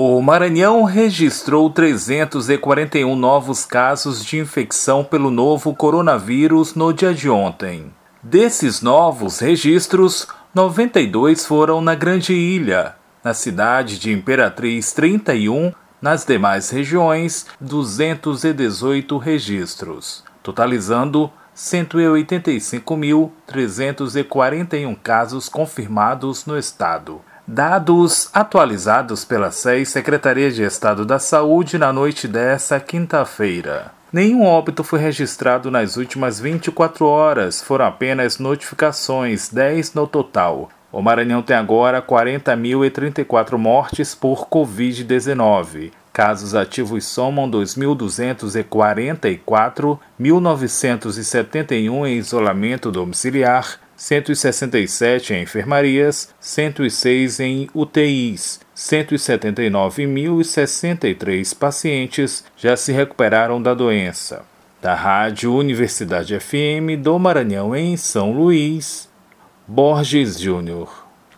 O Maranhão registrou 341 novos casos de infecção pelo novo coronavírus no dia de ontem. Desses novos registros, 92 foram na Grande Ilha, na cidade de Imperatriz 31, nas demais regiões 218 registros, totalizando 185.341 casos confirmados no estado. Dados atualizados pela SES Secretaria de Estado da Saúde na noite dessa quinta-feira. Nenhum óbito foi registrado nas últimas 24 horas, foram apenas notificações, 10 no total. O Maranhão tem agora 40.034 mortes por Covid-19. Casos ativos somam 2.244, 1.971 em isolamento domiciliar, 167 em enfermarias, 106 em UTIs. 179.063 pacientes já se recuperaram da doença. Da Rádio Universidade FM do Maranhão, em São Luís, Borges Júnior.